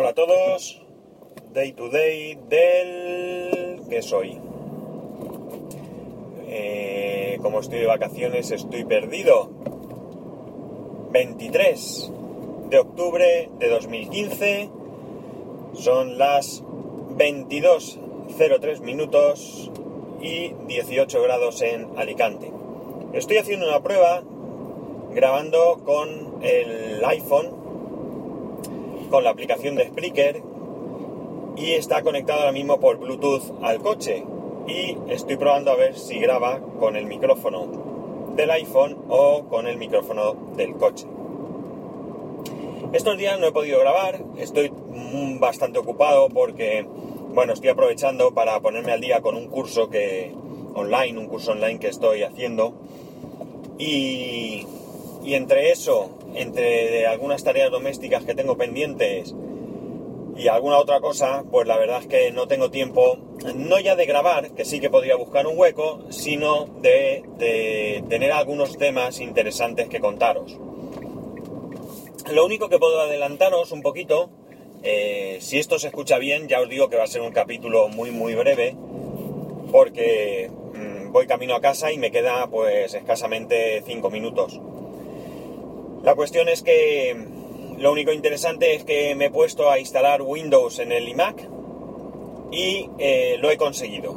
Hola a todos, day to day del que soy. Eh, como estoy de vacaciones estoy perdido. 23 de octubre de 2015, son las 22.03 minutos y 18 grados en Alicante. Estoy haciendo una prueba grabando con el iPhone con la aplicación de Spreaker y está conectado ahora mismo por Bluetooth al coche y estoy probando a ver si graba con el micrófono del iPhone o con el micrófono del coche. Estos días no he podido grabar, estoy bastante ocupado porque, bueno, estoy aprovechando para ponerme al día con un curso que online, un curso online que estoy haciendo y entre eso entre algunas tareas domésticas que tengo pendientes y alguna otra cosa, pues la verdad es que no tengo tiempo, no ya de grabar, que sí que podría buscar un hueco, sino de, tener algunos temas interesantes que contaros. Lo único que puedo adelantaros un poquito, eh, si esto se escucha bien, ya os digo que va a ser un capítulo muy muy breve, porque mm, voy camino a casa y me queda pues escasamente 5 minutos. La cuestión es que lo único interesante es que me he puesto a instalar Windows en el iMac y eh, lo he conseguido.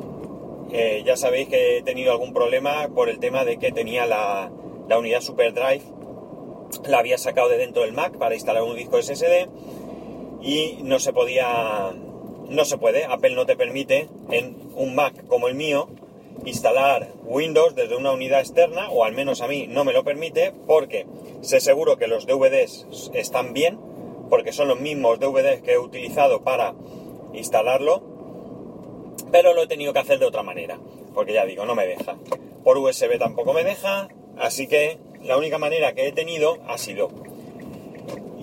Eh, ya sabéis que he tenido algún problema por el tema de que tenía la, la unidad SuperDrive, la había sacado de dentro del Mac para instalar un disco SSD y no se podía, no se puede, Apple no te permite en un Mac como el mío instalar Windows desde una unidad externa, o al menos a mí no me lo permite, porque sé seguro que los DVDs están bien, porque son los mismos DVDs que he utilizado para instalarlo, pero lo he tenido que hacer de otra manera, porque ya digo, no me deja. Por USB tampoco me deja, así que la única manera que he tenido ha sido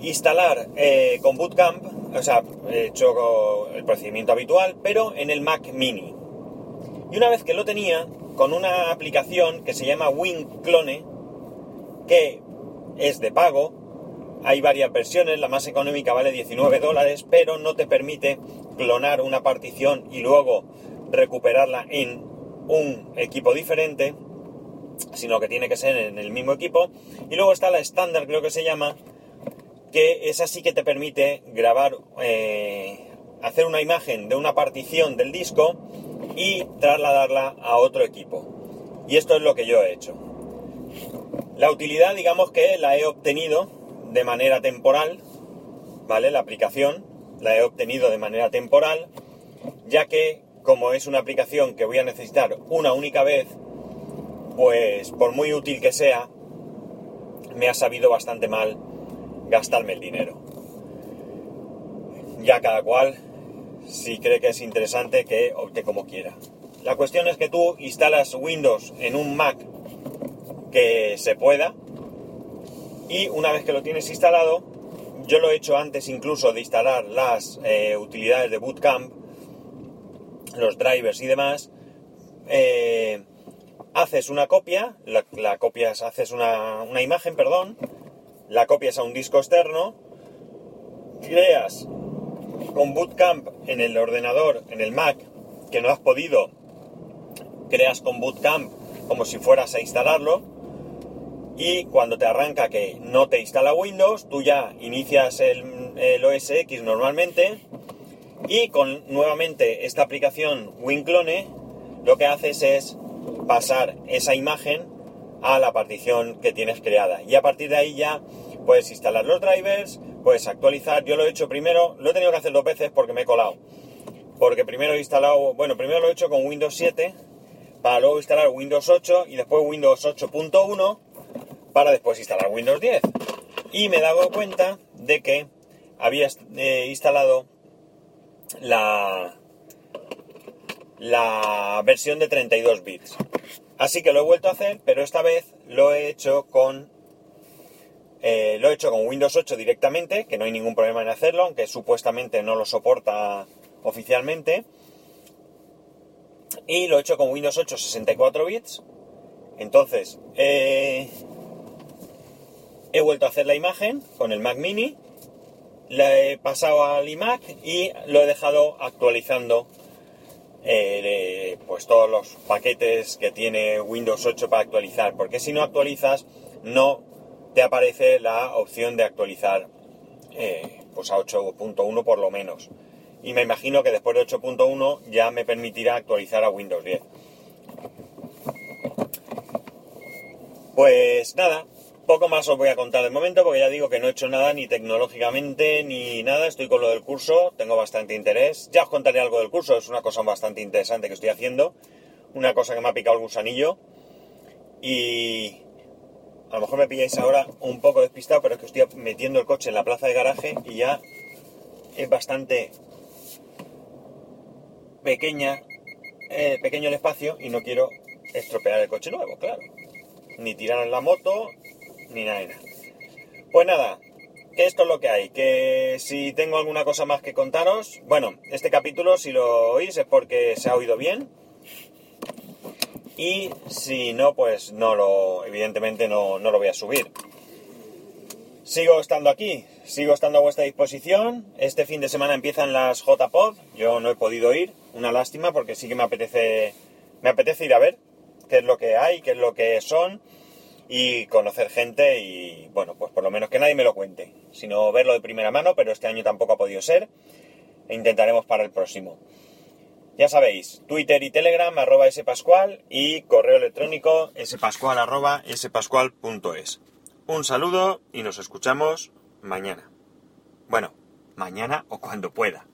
instalar eh, con Bootcamp, o sea, he hecho el procedimiento habitual, pero en el Mac mini. Y una vez que lo tenía, con una aplicación que se llama WinClone, que es de pago, hay varias versiones, la más económica vale 19 dólares, pero no te permite clonar una partición y luego recuperarla en un equipo diferente, sino que tiene que ser en el mismo equipo. Y luego está la estándar, creo que se llama, que es así que te permite grabar, eh, hacer una imagen de una partición del disco y trasladarla a otro equipo. Y esto es lo que yo he hecho. La utilidad, digamos que la he obtenido de manera temporal, ¿vale? La aplicación la he obtenido de manera temporal, ya que como es una aplicación que voy a necesitar una única vez, pues por muy útil que sea, me ha sabido bastante mal gastarme el dinero. Ya cada cual si cree que es interesante que opte como quiera. La cuestión es que tú instalas Windows en un Mac que se pueda y una vez que lo tienes instalado, yo lo he hecho antes incluso de instalar las eh, utilidades de Bootcamp, los drivers y demás, eh, haces una copia, la, copias, haces una, una imagen, perdón, la copias a un disco externo, creas con Bootcamp en el ordenador, en el Mac, que no has podido, creas con Bootcamp como si fueras a instalarlo y cuando te arranca que no te instala Windows, tú ya inicias el, el OS X normalmente y con nuevamente esta aplicación WinClone lo que haces es pasar esa imagen a la partición que tienes creada. Y a partir de ahí ya puedes instalar los drivers, puedes actualizar. Yo lo he hecho primero, lo he tenido que hacer dos veces porque me he colado. Porque primero he instalado, bueno, primero lo he hecho con Windows 7, para luego instalar Windows 8 y después Windows 8.1 para después instalar Windows 10. Y me he dado cuenta de que había eh, instalado la, la versión de 32 bits. Así que lo he vuelto a hacer, pero esta vez lo he hecho con eh, lo he hecho con Windows 8 directamente, que no hay ningún problema en hacerlo, aunque supuestamente no lo soporta oficialmente. Y lo he hecho con Windows 8 64 bits. Entonces, he vuelto a hacer la imagen con el Mac mini le he pasado al iMac y lo he dejado actualizando eh, pues todos los paquetes que tiene Windows 8 para actualizar, porque si no actualizas no te aparece la opción de actualizar eh, pues a 8.1 por lo menos. Y me imagino que después de 8.1 ya me permitirá actualizar a Windows 10. Pues nada, poco más os voy a contar de momento porque ya digo que no he hecho nada ni tecnológicamente ni nada, estoy con lo del curso, tengo bastante interés. Ya os contaré algo del curso, es una cosa bastante interesante que estoy haciendo, una cosa que me ha picado el gusanillo y a lo mejor me pilláis ahora un poco despistado, pero es que estoy metiendo el coche en la plaza de garaje y ya es bastante pequeña, eh, pequeño el espacio y no quiero estropear el coche nuevo, claro. Ni tirar la moto, ni nada, nada. Pues nada, que esto es lo que hay. Que si tengo alguna cosa más que contaros, bueno, este capítulo si lo oís es porque se ha oído bien. Y si no, pues no lo, evidentemente no, no lo voy a subir. Sigo estando aquí, sigo estando a vuestra disposición. Este fin de semana empiezan las JPod. Yo no he podido ir, una lástima, porque sí que me apetece, me apetece ir a ver qué es lo que hay, qué es lo que son y conocer gente y bueno, pues por lo menos que nadie me lo cuente, sino verlo de primera mano, pero este año tampoco ha podido ser e intentaremos para el próximo. Ya sabéis, Twitter y Telegram arroba spascual y correo electrónico spascual arroba spascual.es. Un saludo y nos escuchamos mañana. Bueno, mañana o cuando pueda.